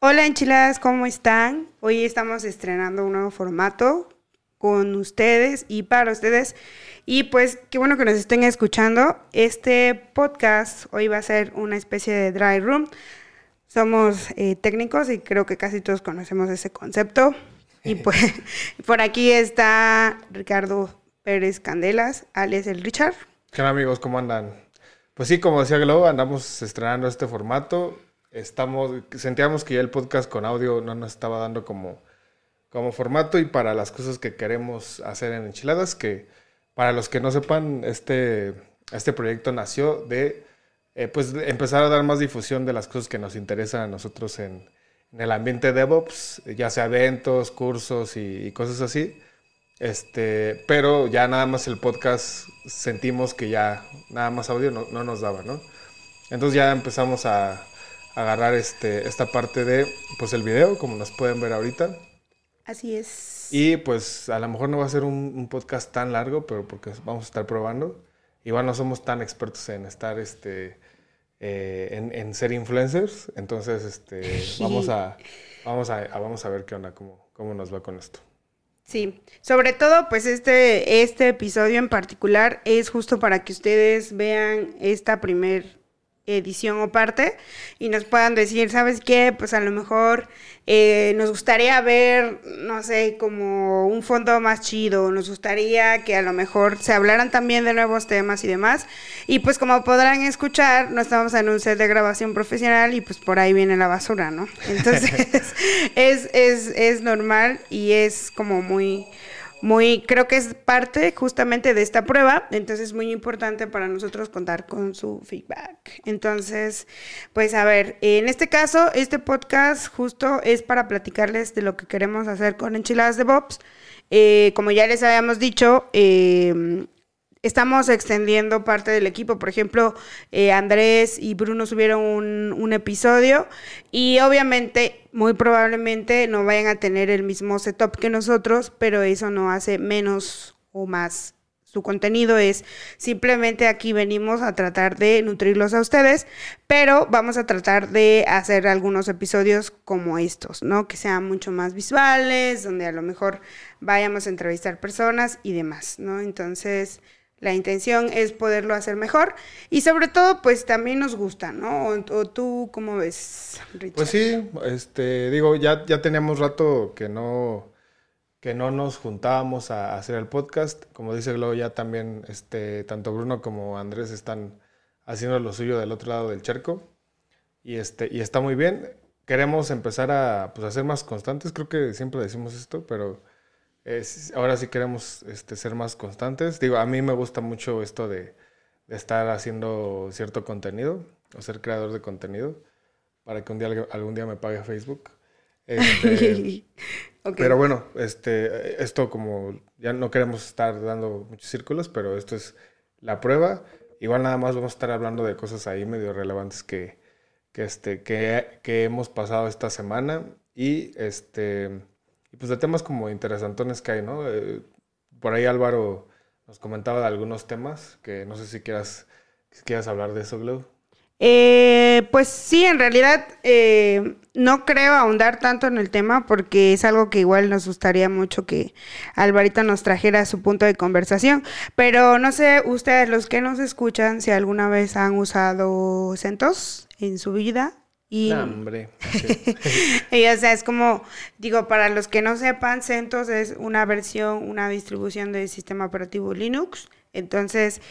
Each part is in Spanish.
Hola enchiladas, ¿cómo están? Hoy estamos estrenando un nuevo formato con ustedes y para ustedes. Y pues qué bueno que nos estén escuchando. Este podcast hoy va a ser una especie de dry room. Somos eh, técnicos y creo que casi todos conocemos ese concepto. Y pues por aquí está Ricardo Pérez Candelas, alias el Richard. ¿Qué tal amigos? ¿Cómo andan? Pues sí, como decía Globo, andamos estrenando este formato. Estamos, sentíamos que ya el podcast con audio no nos estaba dando como, como formato y para las cosas que queremos hacer en Enchiladas, que para los que no sepan, este, este proyecto nació de eh, pues empezar a dar más difusión de las cosas que nos interesan a nosotros en, el ambiente DevOps, ya sea eventos, cursos y, y, cosas así. Este, pero ya nada más el podcast sentimos que ya nada más audio no, no nos daba, ¿no? Entonces ya empezamos a, agarrar este, esta parte de pues el video, como nos pueden ver ahorita. Así es. Y pues a lo mejor no va a ser un, un, podcast tan largo, pero porque vamos a estar probando. Igual no somos tan expertos en estar este, eh, en, en, ser influencers. Entonces, este, vamos, a, vamos, a, a, vamos a ver qué onda, cómo, cómo nos va con esto. Sí, sobre todo pues este, este episodio en particular es justo para que ustedes vean esta primer edición o parte y nos puedan decir, ¿sabes qué? Pues a lo mejor eh, nos gustaría ver, no sé, como un fondo más chido, nos gustaría que a lo mejor se hablaran también de nuevos temas y demás. Y pues como podrán escuchar, no estamos en un set de grabación profesional y pues por ahí viene la basura, ¿no? Entonces es, es, es normal y es como muy muy, creo que es parte justamente de esta prueba, entonces es muy importante para nosotros contar con su feedback. Entonces, pues a ver, en este caso, este podcast justo es para platicarles de lo que queremos hacer con Enchiladas de Bobs. Eh, como ya les habíamos dicho, eh, estamos extendiendo parte del equipo. Por ejemplo, eh, Andrés y Bruno subieron un, un, episodio y obviamente, muy probablemente no vayan a tener el mismo setup que nosotros, pero eso no hace menos o más. Su contenido es simplemente aquí venimos a tratar de nutrirlos a ustedes, pero vamos a tratar de hacer algunos episodios como estos, ¿no? Que sean mucho más visuales, donde a lo mejor vayamos a entrevistar personas y demás, ¿no? Entonces, la intención es poderlo hacer mejor y sobre todo, pues también nos gusta, ¿no? O, o tú, ¿cómo ves, Richard? Pues sí, este, digo, ya, ya teníamos rato que no, que no nos juntábamos a hacer el podcast. Como dice Glo, ya también, este, tanto Bruno como Andrés están haciendo lo suyo del otro lado del charco y, este, y está muy bien. Queremos empezar a, pues, a ser más constantes, creo que siempre decimos esto, pero es, ahora sí queremos este, ser más constantes. Digo, a mí me gusta mucho esto de, de, estar haciendo cierto contenido o ser creador de contenido para que un día, algún día me pague Facebook. Este, okay. Pero bueno, este, esto como ya no queremos estar dando muchos círculos, pero esto es la prueba. Igual nada más vamos a estar hablando de cosas ahí medio relevantes que, que, este, que, que hemos pasado esta semana. Y este y pues de temas como interesantones que hay, ¿no? Eh, por ahí Álvaro nos comentaba de algunos temas que no sé si quieras, quieras hablar de eso, Glau. Eh, pues sí, en realidad eh, no creo ahondar tanto en el tema porque es algo que igual nos gustaría mucho que Alvarito nos trajera su punto de conversación. Pero no sé, ustedes los que nos escuchan, si alguna vez han usado CentOS en su vida y, hombre. y, o sea, es como, digo, para los que no sepan, CentOS es una versión, una distribución del sistema operativo Linux. Entonces,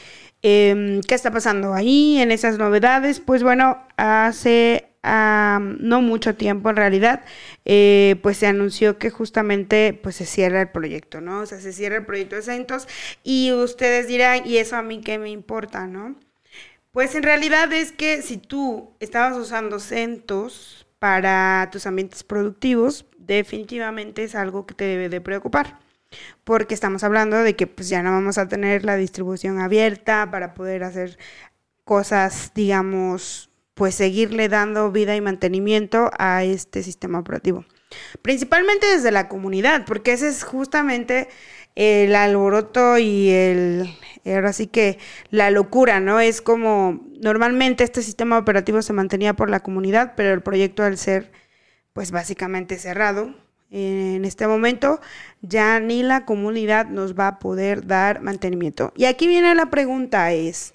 eh, ¿qué está pasando ahí en esas novedades? Pues bueno, hace um, no mucho tiempo en realidad, eh, pues se anunció que justamente pues se cierra el proyecto, ¿no? O sea, se cierra el proyecto de CentOS y ustedes dirán, ¿y eso a mí qué me importa, no? Pues en realidad es que si tú estabas usando CentOS para tus ambientes productivos, definitivamente es algo que te debe de preocupar. Porque estamos hablando de que pues ya no vamos a tener la distribución abierta para poder hacer cosas, digamos, pues seguirle dando vida y mantenimiento a este sistema operativo. Principalmente desde la comunidad, porque ese es justamente el alboroto y el, ahora sí que la locura, ¿no? Es como, normalmente este sistema operativo se mantenía por la comunidad, pero el proyecto al ser pues básicamente cerrado. En este momento ya ni la comunidad nos va a poder dar mantenimiento. Y aquí viene la pregunta es,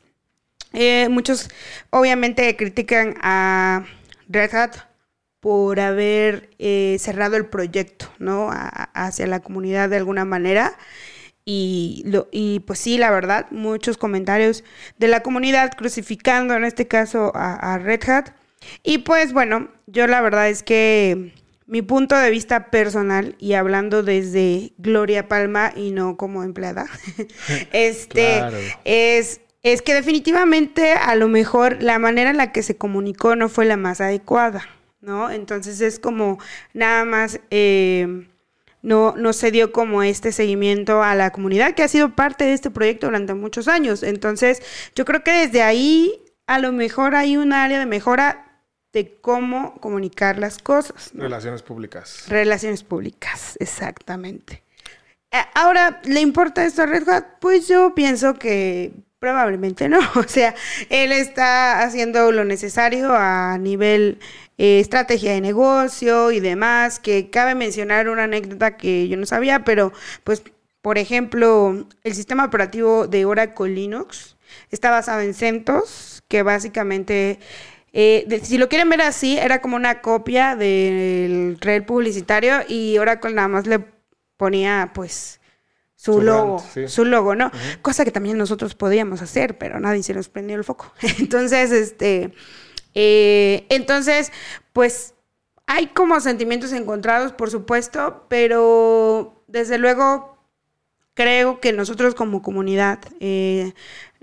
eh, muchos obviamente critican a Red Hat por haber eh, cerrado el proyecto, ¿no? hacia la comunidad de alguna manera. Y, lo, y pues sí, la verdad, muchos comentarios de la comunidad crucificando en este caso a, Red Hat. Y pues bueno, yo la verdad es que mi punto de vista personal y hablando desde Gloria Palma y no como empleada, este es, es que definitivamente a lo mejor la manera en la que se comunicó no fue la más adecuada, ¿no? Entonces es como nada más... Eh, no, no se dio como este seguimiento a la comunidad que ha sido parte de este proyecto durante muchos años. Entonces, yo creo que desde ahí a lo mejor hay un área de mejora de cómo comunicar las cosas. Relaciones públicas. Relaciones públicas, exactamente. Eh, ahora, ¿le importa esto a Red Hat? Pues yo pienso que probablemente no. O sea, él está haciendo lo necesario a nivel eh, estrategia de negocio y demás, que cabe mencionar una anécdota que yo no sabía, pero pues, por ejemplo, el sistema operativo de Oracle Linux está basado en CentOS, que básicamente... Eh, si lo quieren ver así, era como una copia del red publicitario y Oracle nada más le ponía pues su, logo, su logo, ¿no? Cosa que también nosotros podíamos hacer, pero nadie se nos prendió el foco. Entonces, este, eh, entonces, pues hay como sentimientos encontrados, por supuesto, pero desde luego creo que nosotros como comunidad eh,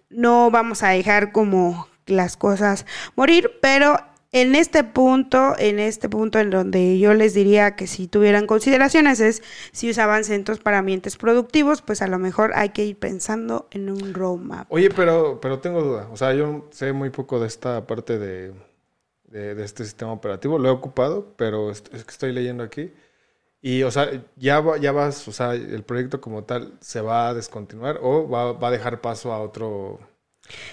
no vamos a dejar como las cosas morir, pero en este punto, en este punto en donde yo les diría que si tuvieran consideraciones es si usaban centros para ambientes productivos, pues a lo mejor hay que ir pensando en un roadmap. Oye, pero, pero tengo duda. O sea, yo sé muy poco de esta parte de, de, este sistema operativo. Lo he ocupado, pero es que estoy leyendo aquí. Y, o sea, ya, ya vas, o sea, el proyecto como tal se va a descontinuar o va a dejar paso a otro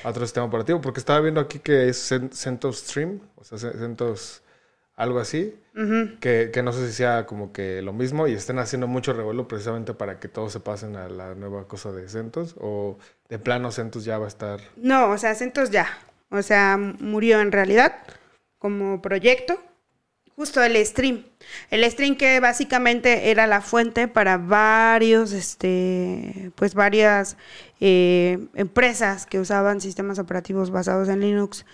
otro sistema operativo, porque estaba viendo aquí que es CentOS Stream, o sea, CentOS algo así, que, que, no sé si sea como que lo mismo y estén haciendo mucho revuelo precisamente para que todos se pasen a la nueva cosa de CentOS, o de plano CentOS ya va a estar... No, o sea, CentOS ya, o sea, murió en realidad como proyecto, justo el stream. El stream que básicamente era la fuente para varios, este, pues varias eh, empresas que usaban sistemas operativos basados en Linux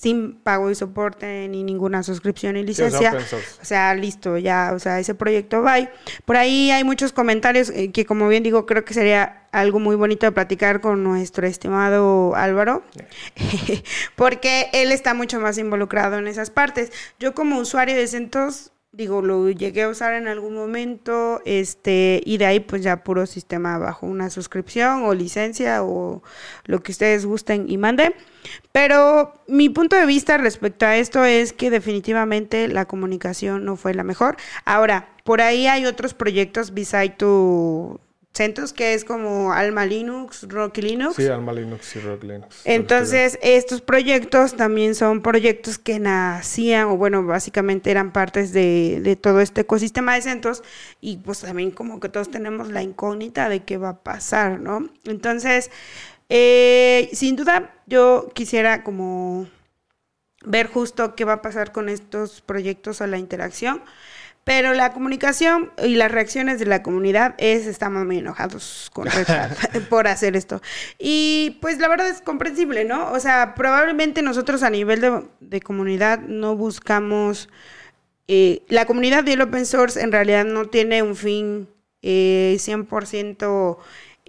sin pago y soporte ni ninguna suscripción y licencia. o sea, listo, ya, o sea, ese proyecto va. Por ahí hay muchos comentarios eh, que, como bien digo, creo que sería algo muy bonito de platicar con nuestro estimado Álvaro, porque él está mucho más involucrado en esas partes. Yo como usuario de CentOS digo, lo llegué a usar en algún momento, este, y de ahí pues ya puro sistema bajo una suscripción o licencia o lo que ustedes gusten y manden. Pero mi punto de vista respecto a esto es que definitivamente la comunicación no fue la mejor. Ahora, por ahí hay otros proyectos beside tu CentOS, que es como Alma Linux, Rocky Linux. Sí, Alma Linux y Rocky Linux. Entonces, estos proyectos también son proyectos que nacían, o bueno, básicamente eran partes de, de todo este ecosistema de CentOS, y pues también como que todos tenemos la incógnita de qué va a pasar, ¿no? Entonces, eh, sin duda, yo quisiera como ver justo qué va a pasar con estos proyectos o la interacción. Pero la comunicación y las reacciones de la comunidad es, estamos muy enojados con por hacer esto. Y pues la verdad es comprensible, ¿no? O sea, probablemente nosotros a nivel de, comunidad no buscamos... Eh, la comunidad de open source en realidad no tiene un fin eh, 100%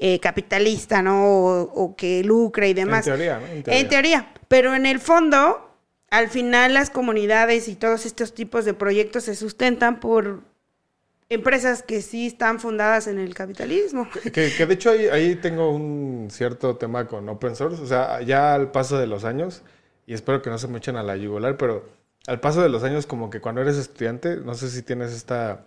eh, capitalista, ¿no? O, que lucre y demás. En teoría, ¿no? En teoría. En teoría. Pero en el fondo, al final las comunidades y todos estos tipos de proyectos se sustentan por empresas que sí están fundadas en el capitalismo. Que, de hecho ahí, ahí, tengo un cierto tema con open source, o sea, ya al paso de los años, y espero que no se me echen a la yugular, pero al paso de los años como que cuando eres estudiante, no sé si tienes esta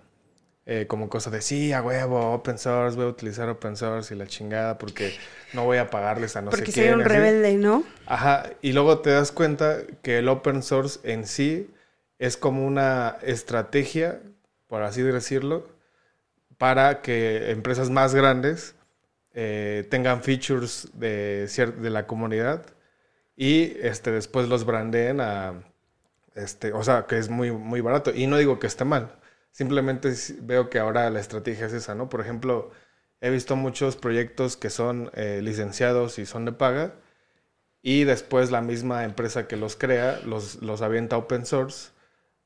eh, como cosa de sí, a huevo, open source, voy a utilizar open source y la chingada porque no voy a pagarles a no sé quién. Porque soy un rebelde, ¿no? Ajá, y luego te das cuenta que el open source en sí es como una estrategia, por así decirlo, para que empresas más grandes eh, tengan features de, de la comunidad y este, después los brandeen a, este, o sea, que es muy, muy barato. Y no digo que esté mal, simplemente veo que ahora la estrategia es esa, ¿no? Por ejemplo, he visto muchos proyectos que son eh, licenciados y son de paga y después la misma empresa que los crea los, los avienta open source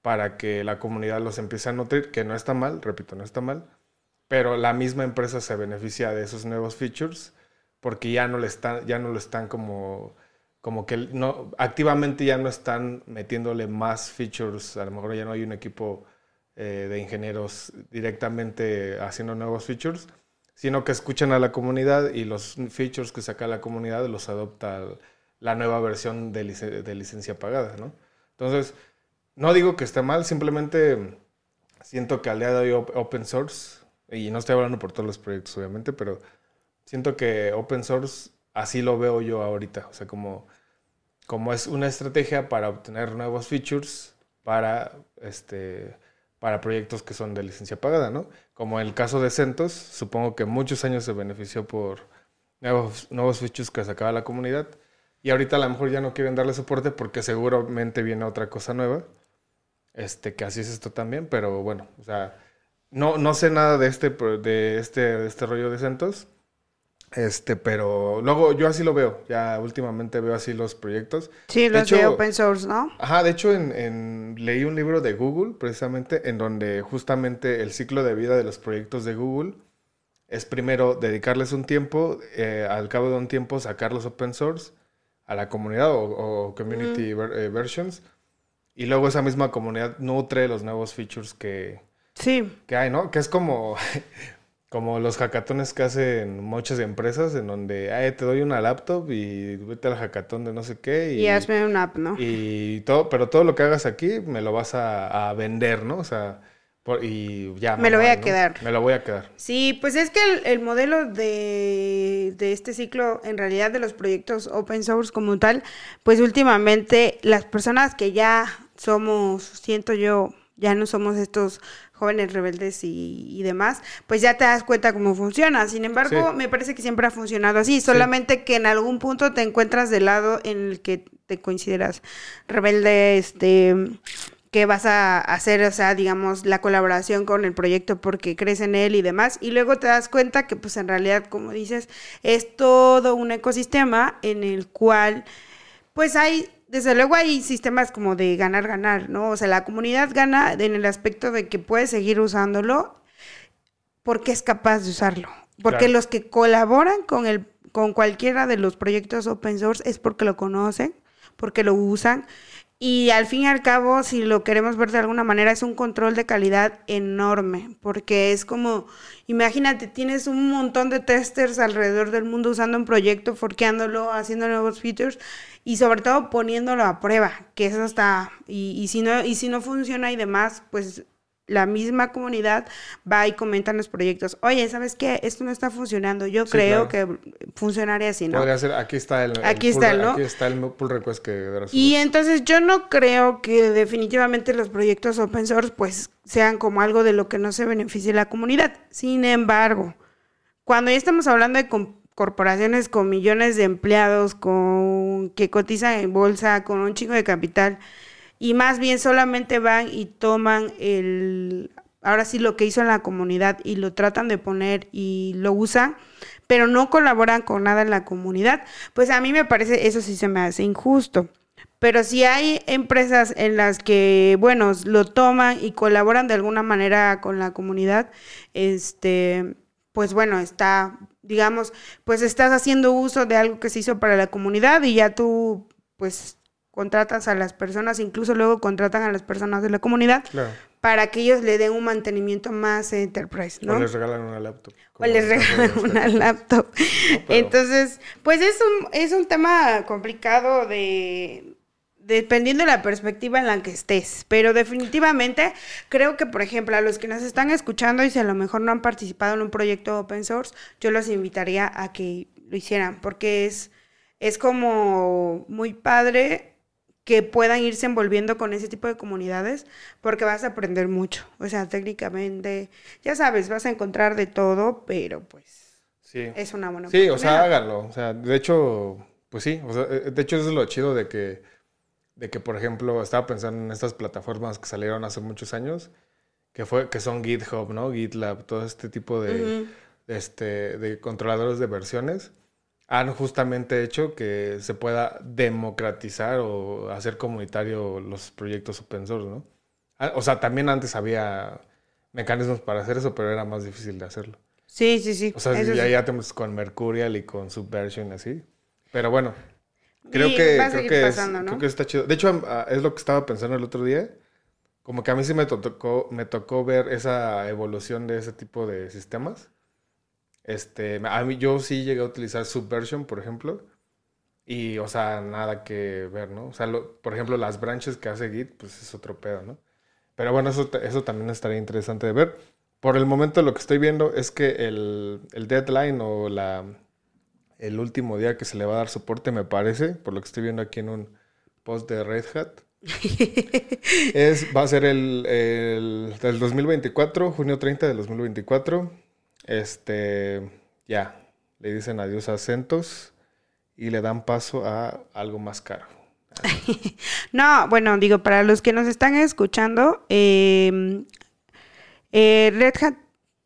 para que la comunidad los empiece a nutrir, que no está mal, repito, no está mal, pero la misma empresa se beneficia de esos nuevos features porque ya no le están, ya no lo están como, como que no, activamente ya no están metiéndole más features, a lo mejor ya no hay un equipo eh, de ingenieros directamente haciendo nuevos features, sino que escuchan a la comunidad y los features que saca la comunidad los adopta la nueva versión de, de licencia pagada, ¿no? Entonces, no digo que esté mal, simplemente siento que al día de hoy open source y no estoy hablando por todos los proyectos, obviamente, pero siento que open source así lo veo yo ahorita. O sea, como, como es una estrategia para obtener nuevos features para, este, para proyectos que son de licencia pagada, ¿no? Como el caso de CentOS, supongo que muchos años se benefició por nuevos, nuevos features que sacaba la comunidad. Y ahorita a lo mejor ya no quieren darle soporte porque seguramente viene otra cosa nueva. Este, que así es esto también, pero bueno, o sea, no, no sé nada de este, de este, de este rollo de CentOS. Este, pero luego yo así lo veo. Ya últimamente veo así los proyectos. Sí, los de, open source, ¿no? Ajá, de hecho en, leí un libro de Google, precisamente, en donde justamente el ciclo de vida de los proyectos de Google es primero dedicarles un tiempo, eh, al cabo de un tiempo sacarlos open source a la comunidad o, community eh, versions. Y luego esa misma comunidad nutre los nuevos features que, Sí. Que hay, ¿no? Que es como, como los hackatones que hacen muchas empresas en donde, ay, te doy una laptop y vete al hackatón de no sé qué. Y, hazme una app, ¿no? Y todo, pero todo lo que hagas aquí me lo vas a, vender, ¿no? O sea, y ya. Me lo voy a quedar. Me lo voy a quedar. Sí, pues es que el, modelo de, de, este ciclo, en realidad de los proyectos open source como tal, pues últimamente las personas que ya somos, siento yo, ya no somos estos jóvenes rebeldes y, demás, pues ya te das cuenta cómo funciona. Sin embargo, me parece que siempre ha funcionado así, solamente que en algún punto te encuentras del lado en el que te consideras rebelde, este que vas a hacer, o sea, digamos, la colaboración con el proyecto porque crees en él y demás, y luego te das cuenta que pues en realidad, como dices, es todo un ecosistema en el cual pues hay desde luego hay sistemas como de ganar, ganar, ¿no? O sea, la comunidad gana en el aspecto de que puede seguir usándolo porque es capaz de usarlo. Porque los que colaboran con, el, con cualquiera de los proyectos open source es porque lo conocen, porque lo usan. Y al fin y al cabo, si lo queremos ver de alguna manera, es un control de calidad enorme, porque es como, imagínate, tienes un montón de testers alrededor del mundo usando un proyecto, forqueándolo, haciendo nuevos features, y sobre todo poniéndolo a prueba, que eso está, y, y, si no, y si no funciona y demás, pues la misma comunidad va y comenta en los proyectos, oye, ¿sabes qué? Esto no está funcionando, yo creo que funcionaría así, ¿no? Podría ser, aquí está el, aquí está, pull, ¿no? Aquí está el pull request que... Y entonces yo no creo que definitivamente los proyectos open source pues sean como algo de lo que no se beneficie la comunidad. Sin embargo, cuando ya estamos hablando de corporaciones con millones de empleados, con que cotizan en bolsa, con un chingo de capital, y más bien solamente van y toman el, ahora sí lo que hizo en la comunidad y lo tratan de poner y lo usan, pero no colaboran con nada en la comunidad, pues a mí me parece, eso sí se me hace injusto. Pero si hay empresas en las que, bueno, lo toman y colaboran de alguna manera con la comunidad, este, pues bueno, está digamos, pues estás haciendo uso de algo que se hizo para la comunidad y ya tú, pues, contratas a las personas, incluso luego contratan a las personas de la comunidad para que ellos le den un mantenimiento más enterprise, ¿no? O les regalan una laptop. O les regalan una laptop. Entonces, pues es un, es un tema complicado de, dependiendo de la perspectiva en la que estés. Pero definitivamente creo que, por ejemplo, a los que nos están escuchando y si a lo mejor no han participado en un proyecto open source, yo los invitaría a que lo hicieran, porque es, es como muy padre que puedan irse envolviendo con ese tipo de comunidades porque vas a aprender mucho. O sea, técnicamente, ya sabes, vas a encontrar de todo, pero pues Sí. es una buena Sí, o sea, háganlo. O sea, de hecho, pues sí. O sea, eh, de hecho, eso es lo chido de que, de que, por ejemplo, estaba pensando en estas plataformas que salieron hace muchos años, que fue, que son GitHub, ¿no? GitLab, todo este tipo de, este, de controladores de versiones, han justamente hecho que se pueda democratizar o hacer comunitario los proyectos open source, ¿no? Ah, O sea, también antes había mecanismos para hacer eso, pero era más difícil de hacerlo. Sí, sí, sí. O sea, ya, sí. ya tenemos con Mercurial y con Subversion y así. Pero bueno, creo Y que, va a creo que, pasando, es, ¿no? creo que está chido. De hecho, ah, es lo que estaba pensando el otro día. Como que a mí sí me to- tocó, me tocó ver esa evolución de ese tipo de sistemas. Este, a mí yo sí llegué a utilizar Subversion, por ejemplo. Y, o sea, nada que ver, ¿no? O sea, lo- por ejemplo, las branches que hace Git, pues es otro pedo, ¿no? Pero bueno, eso, eso también estaría interesante de ver. Por el momento lo que estoy viendo es que el, el deadline o la, el último día que se le va a dar soporte, me parece, por lo que estoy viendo aquí en un post de Red Hat, es, va a ser el, el del 2024, junio 30 del 2024. Este, ya, le dicen adiós a CentOS y le dan paso a algo más caro. No, bueno, digo, para los que nos están escuchando, eh, eh, Red Hat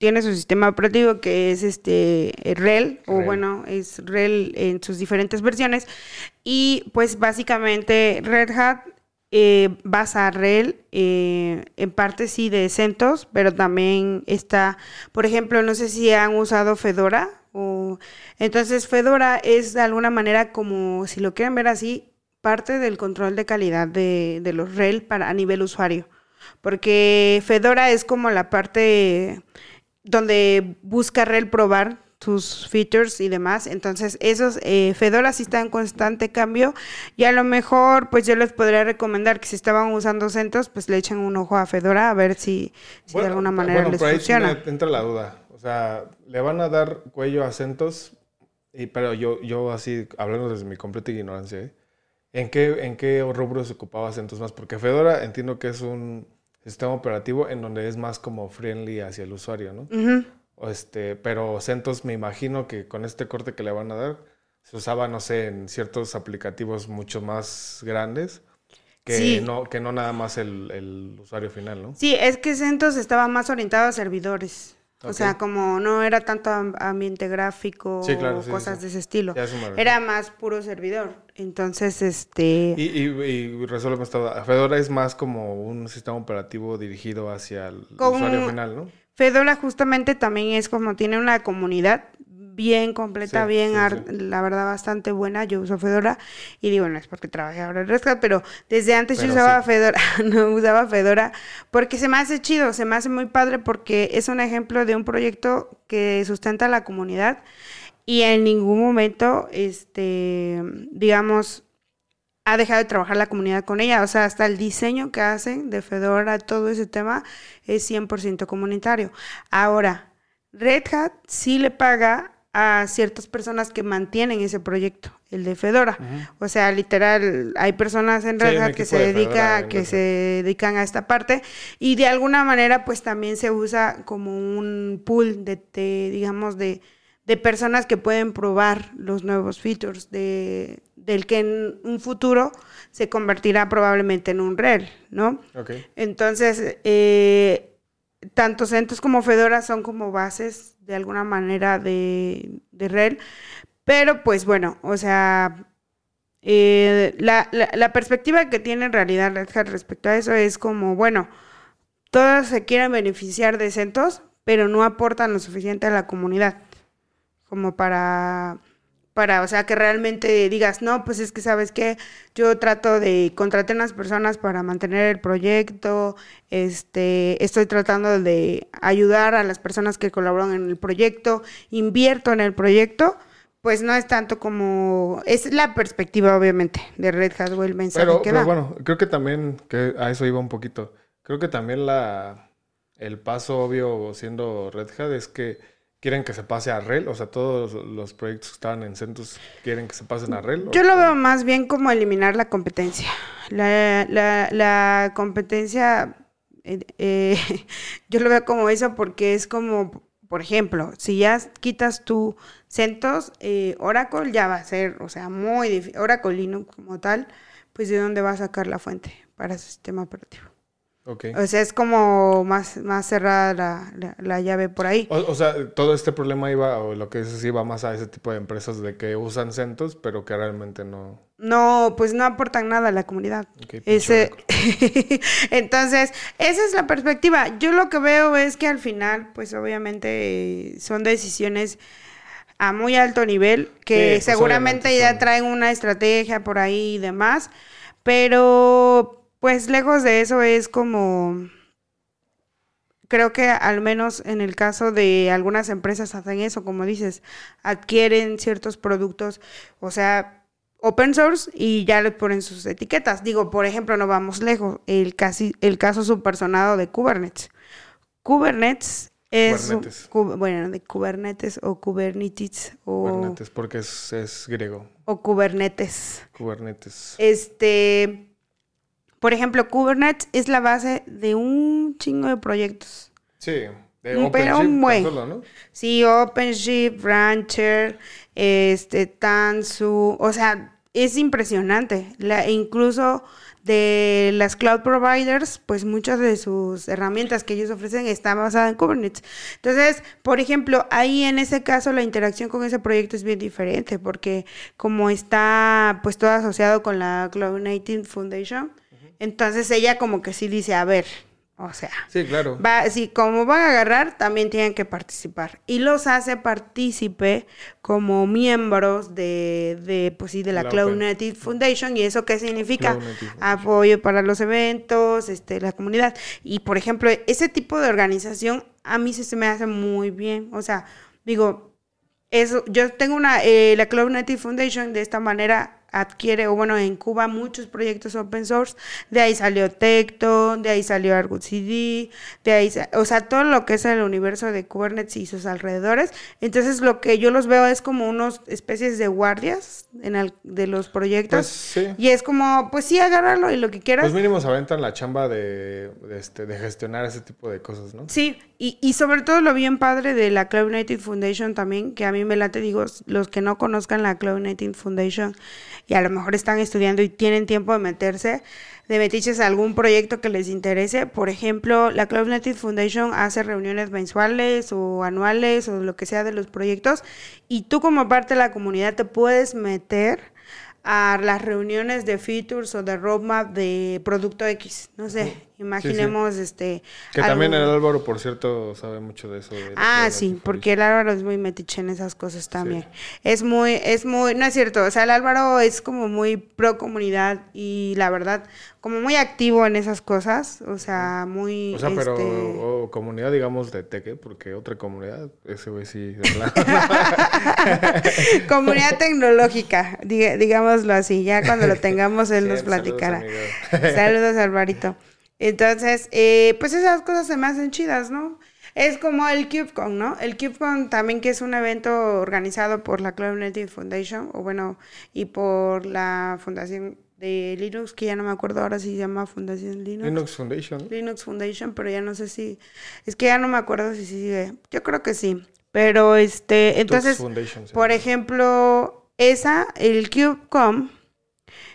tiene su sistema operativo que es este RHEL, o RHEL. bueno, es RHEL en sus diferentes versiones. Y pues básicamente Red Hat eh, basa RHEL eh, en parte sí de CentOS, pero también está, por ejemplo, no sé si han usado Fedora. O... Entonces Fedora es de alguna manera como, si lo quieren ver así, parte del control de calidad de, de los RHEL para, a nivel usuario. Porque Fedora es como la parte donde busca RHEL probar sus features y demás. Entonces, esos eh, Fedora sí está en constante cambio. Y a lo mejor, pues yo les podría recomendar que si estaban usando CentOS, pues le echen un ojo a Fedora a ver si, si de alguna manera bueno, les por ahí sí funciona. me entra la duda. O sea, le van a dar cuello a CentOS, y, pero yo, yo así, hablando desde mi completa ignorancia, ¿eh? ¿En qué, ¿En qué rubro se ocupaba CentOS más? Porque Fedora entiendo que es un sistema operativo en donde es más como friendly hacia el usuario, ¿no? O este, pero CentOS me imagino que con este corte que le van a dar, se usaba, no sé, en ciertos aplicativos mucho más grandes que, Sí. no, que no nada más el, el usuario final, ¿no? Sí, es que CentOS estaba más orientado a servidores. O sea, como no era tanto am- ambiente gráfico Sí, claro, o sí, cosas sí. de ese estilo. Era más puro servidor. Entonces, este... Y, y, y resuélveme esta. Fedora es más como un sistema operativo dirigido hacia el Como- usuario final, ¿no? Fedora justamente también es como tiene una comunidad bien completa, Sí, bien, sí, ar- sí. la verdad, bastante buena. Yo uso Fedora y digo, no es porque trabajé ahora en Red Hat, pero desde antes yo usaba. Fedora, no usaba Fedora porque se me hace chido, se me hace muy padre porque es un ejemplo de un proyecto que sustenta a la comunidad y en ningún momento, este, digamos, ha dejado de trabajar la comunidad con ella. O sea, hasta el diseño que hacen de Fedora, todo ese tema, es 100% comunitario. Ahora, Red Hat sí le paga a ciertas personas que mantienen ese proyecto, el de Fedora. O sea, literal, hay personas en Red Hat que se de dedica, que se dedican a esta parte y de alguna manera pues también se usa como un pool de, de, digamos de de personas que pueden probar los nuevos features de, del que en un futuro se convertirá probablemente en un REL, ¿no? Ok. Entonces, eh, tanto CentOS como Fedora son como bases de alguna manera de, de pero pues bueno, o sea, eh, la, la- la perspectiva que tiene en realidad Red Hat respecto a eso es como, bueno, todos se quieren beneficiar de CentOS, pero no aportan lo suficiente a la comunidad como para para, o sea, que realmente digas, no, pues es que sabes que yo trato de contratar unas personas para mantener el proyecto, este, estoy tratando de ayudar a las personas que colaboran en el proyecto, invierto en el proyecto, pues no es tanto como, es la perspectiva obviamente de Red Hat o el mensaje Pero, que pero da. bueno, creo que también, que a eso iba un poquito. Creo que también la, el paso obvio siendo Red Hat es que quieren que se pase a REL, o sea, todos los proyectos que estaban en CENTUS quieren que se pasen a REL. Yo lo veo más bien como eliminar la competencia. La, la, la competencia, eh, eh, yo lo veo como eso porque es como, por ejemplo, si ya quitas tu CENTOS, eh, Oracle ya va a ser, o sea, muy difícil. Oracle Linux como tal, pues de dónde va a sacar la fuente para su sistema operativo. Okay. O sea, es como más, más cerrada la, la, la llave por ahí. O, o, sea, todo este problema iba, o lo que dices, iba más a ese tipo de empresas de que usan CentOS, pero que realmente no... No, pues no aportan nada a la comunidad. Okay, Ese... Entonces, esa es la perspectiva. Yo lo que veo es que al final, pues obviamente son decisiones a muy alto nivel, que Sí, pues, seguramente ya traen una estrategia por ahí y demás, pero pues lejos de eso es como, creo que al menos en el caso de algunas empresas hacen eso, como dices, adquieren ciertos productos, o sea, open source y ya le ponen sus etiquetas. Digo, por ejemplo, no vamos lejos, el, casi, el caso supersonado de Kubernetes. Kubernetes es, Kubernetes. cu- bueno, de Kubernetes o Kubernetes o, Kubernetes, porque es, es griego. o Kubernetes. Kubernetes. Este, por ejemplo, Kubernetes es la base de un chingo de proyectos. Sí, de pero OpenShift un buen. tan solo, ¿no? Sí, OpenShift, Rancher, este, Tanzu, o sea, es impresionante. La, incluso de las cloud providers, pues muchas de sus herramientas que ellos ofrecen están basadas en Kubernetes. Entonces, por ejemplo, ahí en ese caso la interacción con ese proyecto es bien diferente porque como está pues todo asociado con la Cloud Native Foundation, entonces ella como que sí dice, a ver, o sea, Sí, claro. Va, sí, como van a agarrar, también tienen que participar. Y los hace partícipe como miembros de, de, pues sí, de la La. Native Foundation. ¿Y eso qué significa? Apoyo para los eventos, este, la comunidad. Y, por ejemplo, ese tipo de organización a mí sí se me hace muy bien. O sea, digo, eso, yo tengo una, eh, la Cloud Native Foundation de esta manera adquiere, o bueno, en Cuba muchos proyectos open source, de ahí salió Tecto, de ahí salió Argus CD, de ahí, o sea, todo lo que es el universo de Kubernetes y sus alrededores. Entonces, lo que yo los veo es como unos especies de guardias en el- de los proyectos. Pues sí. y es como, pues sí, agárralo y lo que quieras. Pues mínimo se aventan la chamba de, de, este, de gestionar ese tipo de cosas, ¿no? Sí, y, y sobre todo lo bien padre de la Cloud Native Foundation también, que a mí me late, digo, los que no conozcan la Cloud Native Foundation y a lo mejor están estudiando y tienen tiempo de meterse, de metiches a algún proyecto que les interese. Por ejemplo, la Cloud Native Foundation hace reuniones mensuales o anuales o lo que sea de los proyectos y tú como parte de la comunidad te puedes meter a las reuniones de features o de roadmap de producto X. No sé, imaginemos este... Que también el Álvaro, por cierto, sabe mucho de eso. de Ah, sí, porque el Álvaro es muy metiche en esas cosas también. Es muy, es muy, no es cierto, o sea, el Álvaro es como muy pro comunidad y la verdad, como muy activo en esas cosas, o sea, muy... O sea, pero este, o comunidad, digamos, de Teque, porque otra comunidad, ese güey sí, comunidad tecnológica, digámoslo así, ya cuando lo tengamos él nos saludos, platicará. amigo. Saludos, Alvarito. Entonces, eh, pues esas cosas se me hacen chidas, ¿no? Es como el CubeCon, ¿no? El CubeCon también que es un evento organizado por la Cloud Native Foundation, o bueno, y por la Fundación de Linux, que ya no me acuerdo ahora si se llama Fundación Linux. Linux Foundation. Linux Foundation, pero ya no sé si, es que ya no me acuerdo si sigue. Yo creo que sí. Pero este, entonces, por ejemplo, esa, el CubeCom,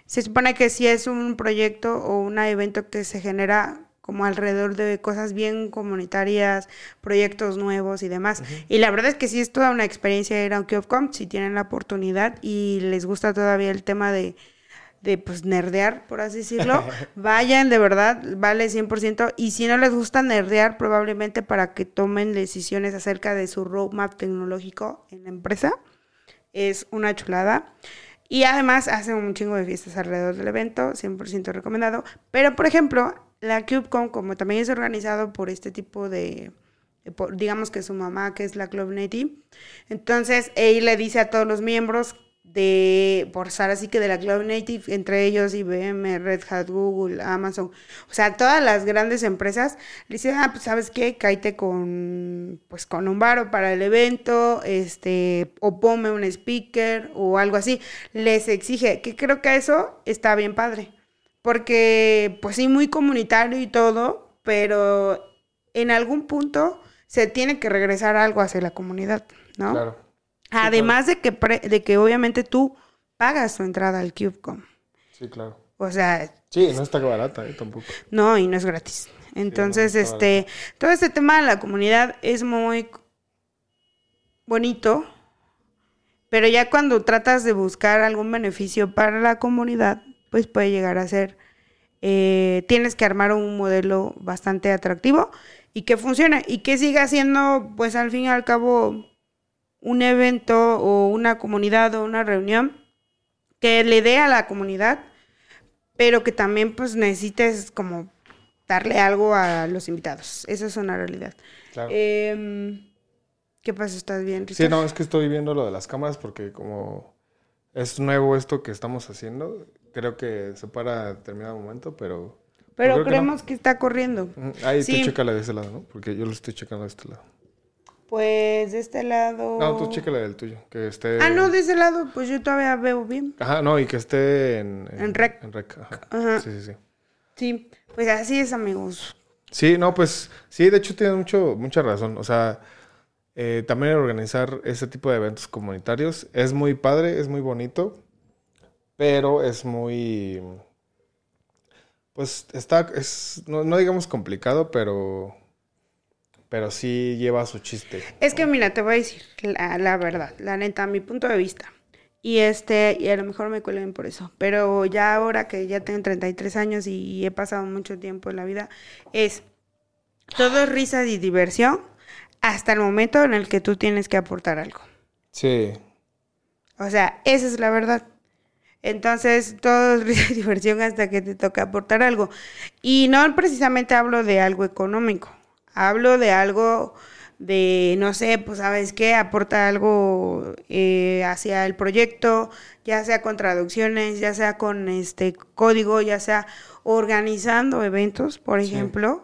se supone que sí es un proyecto o un evento que se genera como alrededor de cosas bien comunitarias, proyectos nuevos y demás. Y la verdad es que sí es toda una experiencia ir a un CubeCom, si tienen la oportunidad y les gusta todavía el tema de, de pues nerdear, por así decirlo, vayan, de verdad, vale 100%. Y si no les gusta nerdear, probablemente para que tomen decisiones acerca de su roadmap tecnológico en la empresa, es una chulada. Y además hacen un chingo de fiestas alrededor del evento, 100% recomendado. Pero, por ejemplo, la CubeCon, como también es organizado por este tipo de, digamos que su mamá, que es la Club Native, entonces ella le dice a todos los miembros de, por usar así que de la Cloud Native, entre ellos IBM, Red Hat, Google, Amazon, o sea, todas las grandes empresas, le dicen, ah, pues sabes qué, cállate con, pues con un varo para el evento, este, o ponme un speaker o algo así, les exige, que creo que eso está bien padre, porque pues sí, muy comunitario y todo, pero en algún punto se tiene que regresar algo hacia la comunidad, ¿no? Claro. Además de que, de que obviamente tú pagas tu entrada al CubeCom. Sí, claro. O sea... Sí, no está barata ¿eh? tampoco. No, y no es gratis. Entonces, este, todo este tema de la comunidad es muy bonito, pero ya cuando tratas de buscar algún beneficio para la comunidad, pues puede llegar a ser, eh, tienes que armar un modelo bastante atractivo y que funcione y que siga siendo, pues al fin y al cabo, un evento o una comunidad o una reunión que le dé a la comunidad, pero que también pues necesites como darle algo a los invitados. Esa es una realidad. Em, ¿Qué pasa? ¿Estás bien? Sí, no, es que estoy viendo lo de las cámaras porque como es nuevo esto que estamos haciendo, creo que se para a determinado momento, pero... Pero creemos que, está corriendo. Ahí sí. tú chécala de ese lado, ¿no? Porque yo lo estoy checando de este lado. Pues de este lado. No, tú chécala del tuyo. Que esté. Ah, no, de ese lado, pues yo todavía veo bien. Ajá, no, y que esté en. En, rec. En rec, ajá. Sí, sí, sí. Sí, pues así es, amigos. Sí, no, pues sí, de hecho tiene mucho, mucha razón. O sea, eh, también organizar ese tipo de eventos comunitarios es muy padre, es muy bonito, pero es muy. Pues está, es, no, no digamos complicado, pero pero sí lleva su chiste. Es que mira, te voy a decir la, verdad, la neta, a mi punto de vista. Y este, y a lo mejor me cuelen por eso, pero ya ahora que ya tengo 33 años y he pasado mucho tiempo en la vida, es todo es risa y diversión hasta el momento en el que tú tienes que aportar algo. Sí. O sea, esa es la verdad. Entonces, todo es risa y diversión hasta que te toca aportar algo. Y no precisamente hablo de algo económico. Hablo de algo de, no sé, pues sabes qué, aporta algo eh, hacia el proyecto, ya sea con traducciones, ya sea con este código, ya sea organizando eventos, por ejemplo.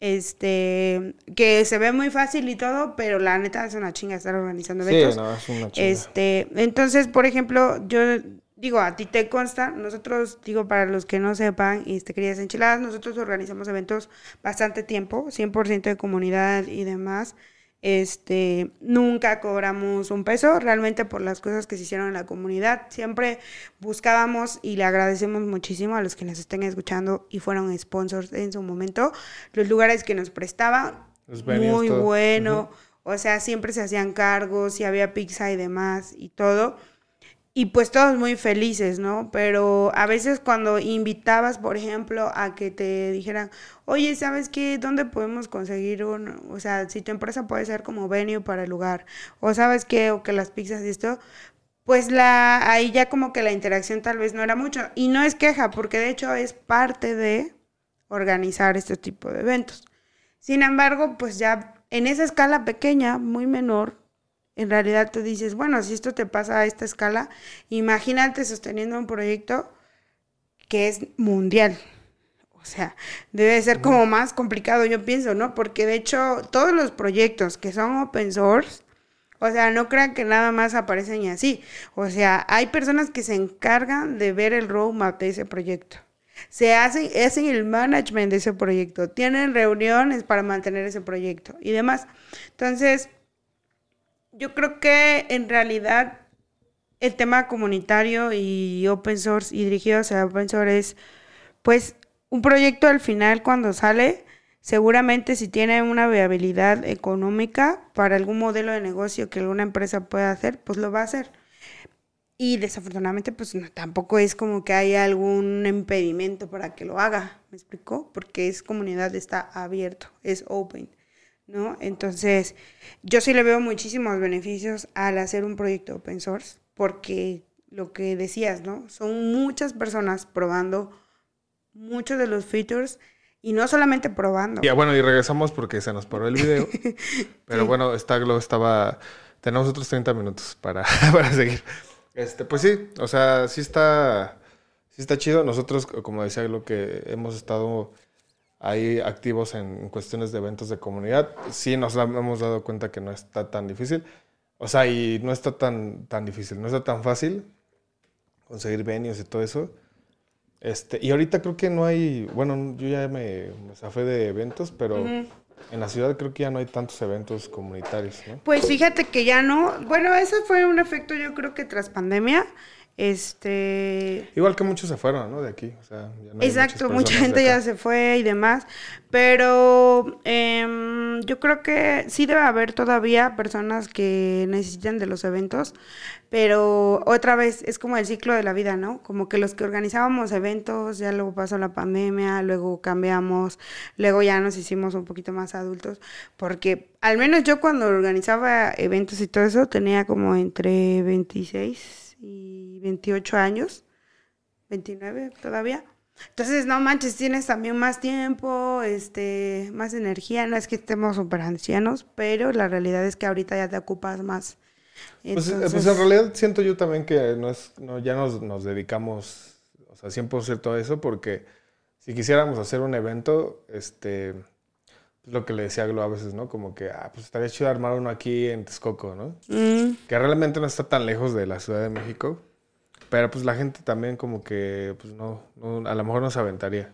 Este, que se ve muy fácil y todo, pero la neta es una chinga estar organizando eventos. Sí, no, es una chinga. Este, entonces, por ejemplo, yo digo, a ti te consta, nosotros, digo, para los que no sepan, y este, querías enchiladas, nosotros organizamos eventos bastante tiempo, 100% de comunidad y demás. Este, nunca cobramos un peso realmente por las cosas que se hicieron en la comunidad. Siempre buscábamos y le agradecemos muchísimo a los que nos estén escuchando y fueron sponsors en su momento, los lugares que nos prestaban, muy bueno. O sea, siempre se hacían cargos, y había pizza y demás y todo y pues todos muy felices, ¿no? Pero a veces cuando invitabas, por ejemplo, a que te dijeran, oye, ¿sabes qué? ¿Dónde podemos conseguir un, o sea, si tu empresa puede ser como venue para el lugar, o sabes qué, o que las pizzas y esto, pues la, ahí ya como que la interacción tal vez no era mucho. Y no es queja, porque de hecho es parte de organizar este tipo de eventos. Sin embargo, pues ya en esa escala pequeña, muy menor, en realidad tú dices, bueno, si esto te pasa a esta escala, imagínate sosteniendo un proyecto que es mundial. O sea, debe ser como más complicado, yo pienso, ¿no? Porque de hecho, todos los proyectos que son open source, o sea, no crean que nada más aparecen así. O sea, hay personas que se encargan de ver el roadmap de ese proyecto. Se hacen, hacen el management de ese proyecto. Tienen reuniones para mantener ese proyecto y demás. Entonces, yo creo que en realidad el tema comunitario y open source y dirigido hacia open source es, pues, un proyecto al final cuando sale, seguramente si tiene una viabilidad económica para algún modelo de negocio que alguna empresa pueda hacer, pues lo va a hacer. Y desafortunadamente, pues tampoco es como que haya algún impedimento para que lo haga, ¿me explicó? Porque es comunidad, está abierto, es open. ¿No? Entonces, yo sí le veo muchísimos beneficios al hacer un proyecto open source, porque lo que decías, ¿no? Son muchas personas probando muchos de los features y no solamente probando. Ya, bueno, y regresamos porque se nos paró el video. pero bueno, Staglo estaba... Tenemos otros 30 minutos para, para seguir. Este, pues sí, o sea, sí está, sí está chido. Nosotros, como decía, lo que hemos estado ahí activos en cuestiones de eventos de comunidad, sí nos hemos dado cuenta que no está tan difícil. O sea, y no está tan, tan difícil, no está tan fácil conseguir venues y todo eso. Este, y ahorita creo que no hay, bueno, yo ya me, me zafé de eventos, pero en la ciudad creo que ya no hay tantos eventos comunitarios, ¿no? Pues fíjate que ya no. Bueno, eso fue un efecto yo creo que tras pandemia. Este. Igual que muchos se fueron, ¿no? De aquí. O sea, ya no Exacto, mucha gente ya se fue y demás. Pero eh, yo creo que sí debe haber todavía personas que necesitan de los eventos. Pero otra vez es como el ciclo de la vida, ¿no? Como que los que organizábamos eventos, ya luego pasó la pandemia, luego cambiamos, luego ya nos hicimos un poquito más adultos. Porque al menos yo cuando organizaba eventos y todo eso tenía como entre 26 y 28 años, 29 todavía. Entonces, no manches, tienes también más tiempo, este, más energía. No es que estemos súper ancianos, pero la realidad es que ahorita ya te ocupas más. Pues, eh, pues, en realidad siento yo también que no es, no, ya nos, nos dedicamos, o sea, 100% a eso, porque si quisiéramos hacer un evento, este, es lo que le decía a Glo a veces, ¿no? Como que, ah, pues estaría chido armar uno aquí en Texcoco, ¿no? Mm. Que realmente no está tan lejos de la Ciudad de México. Pero pues la gente también como que, pues no, a lo mejor no se aventaría.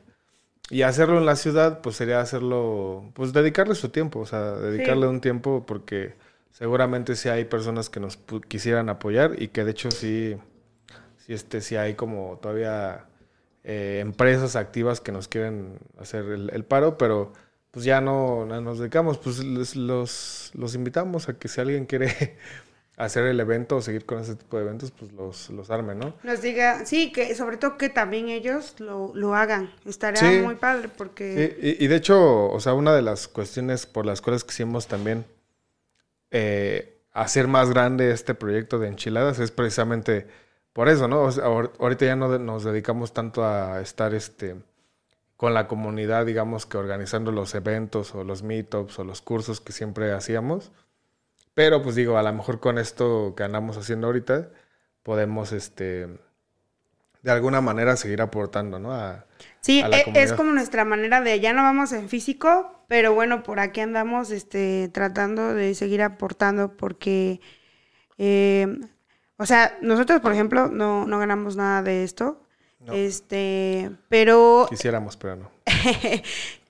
Y hacerlo en la ciudad, pues sería hacerlo, pues dedicarle su tiempo, o sea, dedicarle un tiempo porque seguramente sí hay personas que nos quisieran apoyar y que de hecho sí, sí, este, sí hay como todavía eh, empresas activas que nos quieren hacer el paro, pero pues ya no, nos dedicamos, pues los, los invitamos a que si alguien quiere hacer el evento o seguir con ese tipo de eventos, pues los, los arme, ¿no? Nos diga, sí, que sobre todo que también ellos lo, lo hagan. Estaría muy padre porque... Sí, y, de hecho, o sea, una de las cuestiones por las cuales quisimos también eh, hacer más grande este proyecto de enchiladas es precisamente por eso, ¿no? ahorita ya no nos dedicamos tanto a estar este con la comunidad, digamos que organizando los eventos o los meetups o los cursos que siempre hacíamos. Pero pues digo, a lo mejor con esto que andamos haciendo ahorita, podemos este de alguna manera seguir aportando, ¿no? A, sí, e, es como nuestra manera de ya no vamos en físico, pero bueno, por aquí andamos este tratando de seguir aportando porque eh, o sea, nosotros, por ejemplo, no, no ganamos nada de esto, este, pero... Quisiéramos, pero no.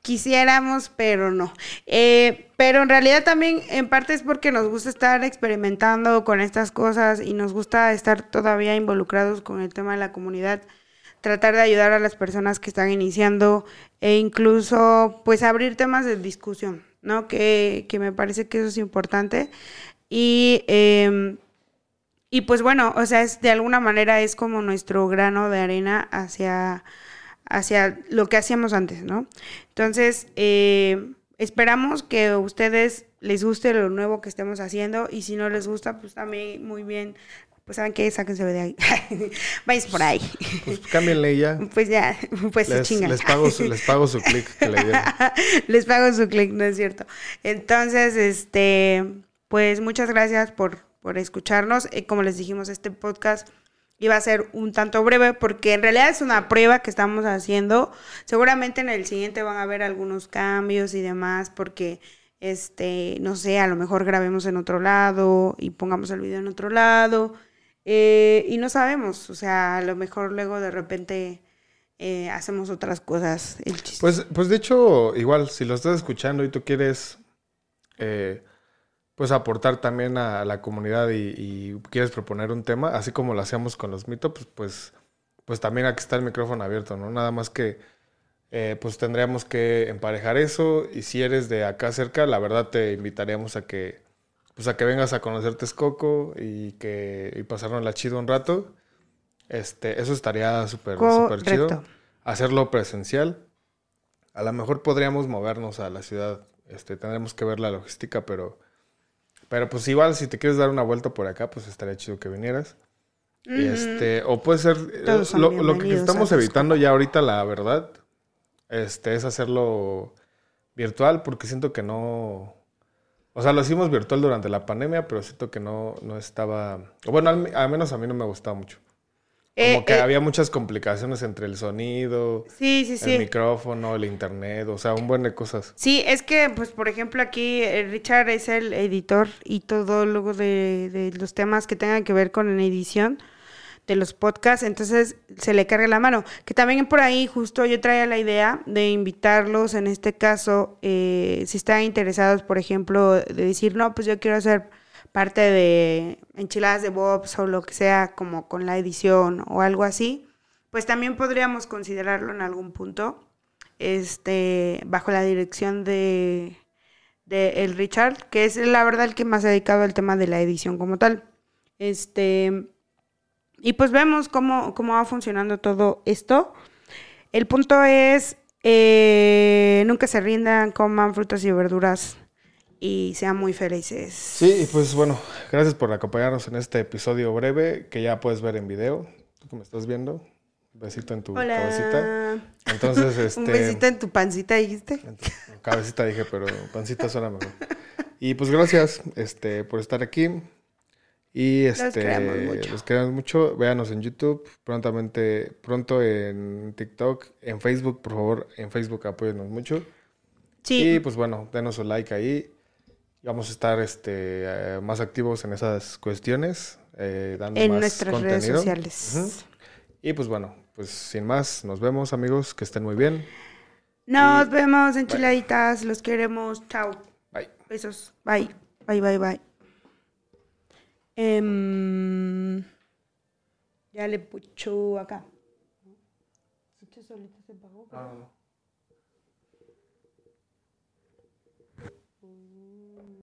Quisiéramos, pero no. Eh, pero en realidad también en parte es porque nos gusta estar experimentando con estas cosas y nos gusta estar todavía involucrados con el tema de la comunidad, tratar de ayudar a las personas que están iniciando e incluso pues abrir temas de discusión, ¿no? Que, que me parece que eso es importante. Y... Eh, y pues bueno, o sea, es, de alguna manera es como nuestro grano de arena hacia, hacia lo que hacíamos antes, ¿no? Entonces, eh, esperamos que a ustedes les guste lo nuevo que estemos haciendo y si no les gusta, pues también muy bien. Pues saben qué, sáquense de ahí. Vais por ahí. Pues cámbienle ya. Pues ya, pues les, se chingan. Les pago su, les pago su clic que le dieron. les pago su clic, no es cierto. Entonces, este, pues muchas gracias por por escucharnos. Eh, como les dijimos, este podcast iba a ser un tanto breve porque en realidad es una prueba que estamos haciendo. Seguramente en el siguiente van a haber algunos cambios y demás porque este, no sé, a lo mejor grabemos en otro lado y pongamos el video en otro lado. Eh, y no sabemos, o sea, a lo mejor luego de repente eh, hacemos otras cosas. pues, pues de hecho, igual, si lo estás escuchando y tú quieres pues aportar también a la comunidad y, quieres proponer un tema, así como lo hacíamos con los meetups, pues, pues también aquí está el micrófono abierto, ¿no? Nada más que eh, pues tendríamos que emparejar eso y si eres de acá cerca, la verdad te invitaríamos a que pues a que vengas a conocer Texcoco y que y pasarnos la chido un rato. Este, eso estaría súper súper chido. Hacerlo presencial. A lo mejor podríamos movernos a la ciudad. Este, tendremos que ver la logística, pero pero pues igual, si te quieres dar una vuelta por acá, pues estaría chido que vinieras. este, o puede ser, eh, lo, que estamos evitando ya ahorita, la verdad, este, es hacerlo virtual, porque siento que no, O sea, lo hicimos virtual durante la pandemia, pero siento que no, no estaba... Bueno, al, al menos a mí no me gustaba mucho. Como Eh, que eh, había muchas complicaciones entre el sonido, Sí, sí, sí. el micrófono, el internet, o sea, un buen de cosas. Sí, es que, pues, por ejemplo, aquí eh, Richard es el editor y todo luego de, de los temas que tengan que ver con la edición de los podcasts, entonces se le carga la mano. Que también por ahí justo yo traía la idea de invitarlos, en este caso, eh, si están interesados, por ejemplo, de decir, no, pues yo quiero hacer parte de enchiladas de bobs o lo que sea, como con la edición o algo así, pues también podríamos considerarlo en algún punto este, bajo la dirección de, de el Richard, que es la verdad el que más ha dedicado al tema de la edición como tal. Este, y pues vemos cómo, cómo va funcionando todo esto. El punto es, eh, nunca se rindan, coman frutas y verduras y sean muy felices. Sí, y pues bueno, gracias por acompañarnos en este episodio breve que ya puedes ver en video. Tú que me estás viendo, un besito en tu cabecita. Entonces, este... Un besito en tu pancita, dijiste. en tu cabecita dije, pero pancita suena mejor. Y pues gracias este, por estar aquí. Y este, queremos mucho. los queremos mucho. Véanos en YouTube, prontamente, pronto en TikTok, en Facebook, por favor, en Facebook apóyennos mucho. Sí. Y pues bueno, denos su like ahí. Y Vamos a estar este, eh, más activos en esas cuestiones, eh, dando en más nuestras redes contenido. sociales. Ujú. Y pues bueno, pues sin más, nos vemos amigos, que estén muy bien. Nos vemos, enchiladitas. Los queremos. Chao. Bye. Besos. Bye. Bye, bye, bye. Em, ya le pucho acá. Esto solito se apagó.